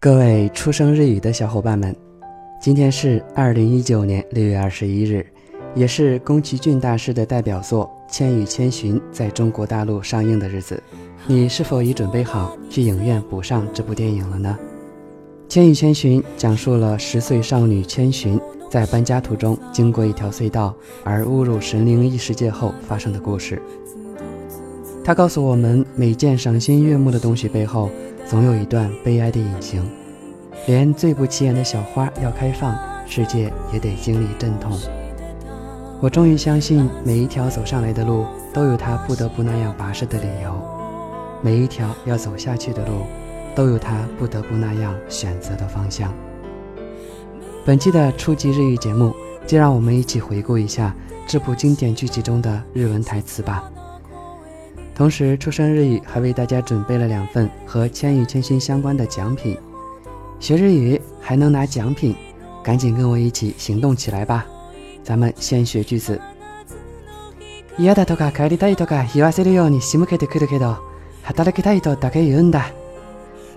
各位出生日语的小伙伴们，今天是二零一九年六月二十一日，也是宫崎骏大师的代表作《千与千寻》在中国大陆上映的日子。你是否已准备好去影院补上这部电影了呢？《千与千寻》讲述了十岁少女千寻在搬家途中经过一条隧道而误入神灵异世界后发生的故事。他告诉我们，每件赏心悦目的东西背后。总有一段悲哀的隐形，连最不起眼的小花要开放，世界也得经历阵痛。我终于相信，每一条走上来的路都有它不得不那样跋涉的理由，每一条要走下去的路都有它不得不那样选择的方向。本期的初级日语节目，就让我们一起回顾一下这部经典剧集中的日文台词吧。同时，出生日语还为大家准备了两份和《千与千寻》相关的奖品。学日语还能拿奖品，赶紧跟我一起行动起来吧！咱们先学句子。嫌だとか帰りたいとか言わせるように仕向けてくるけど、働きたいとだけ言うんだ。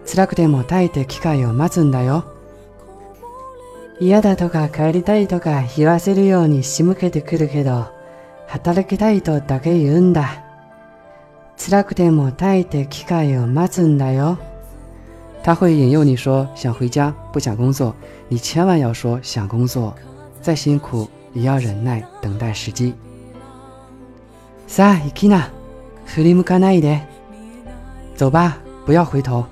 辛くても耐えて機会を待つんだよ。嫌だとか帰りたいとか言わせるように仕向けてくるけど、働きたいとだけ言うんだ。 辛くても耐えて機会を待つんだよ。他会引诱你说想回家，不想工作，你千万要说想工作，再辛苦也要忍耐，等待时机。さあ行きな、振り向かないで。走吧，不要回頭。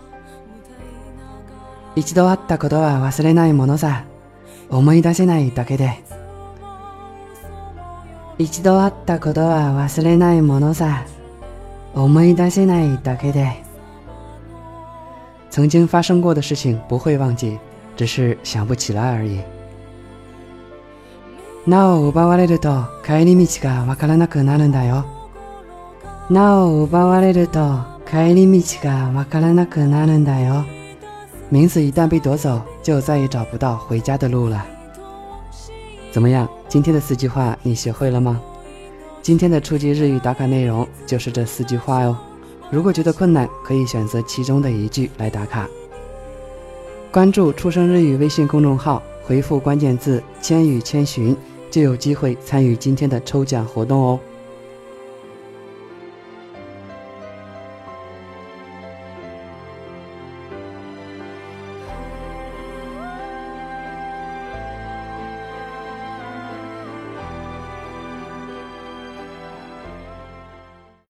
一度会ったことは忘れないものさ、思い出せないだけで。一度会ったことは忘れないものさ。 思い出せないだけで。曾经发生过的事情不会忘记，只是想不起来而已。なお奪われると帰り道がわからなくなるんだよ。なお奪われると帰り道がわからなくなるんだよ。名字一旦被夺走，就再也找不到回家的路了。怎么样？今天的四句话你学会了吗？ 今天的初级日语打卡内容就是这四句话哦。如果觉得困难，可以选择其中的一句来打卡。关注“初生日语”微信公众号，回复关键字“千与千寻”，就有机会参与今天的抽奖活动哦。